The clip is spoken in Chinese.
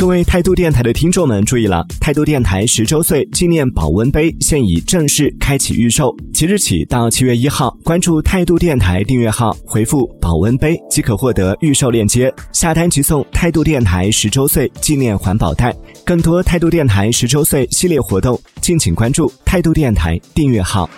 各位态度电台的听众们注意了，态度电台十周岁纪念保温杯现已正式开启预售，即日起到七月一号，关注态度电台订阅号，回复“保温杯”即可获得预售链接，下单即送态度电台十周岁纪念环保袋。更多态度电台十周岁系列活动，敬请关注态度电台订阅号。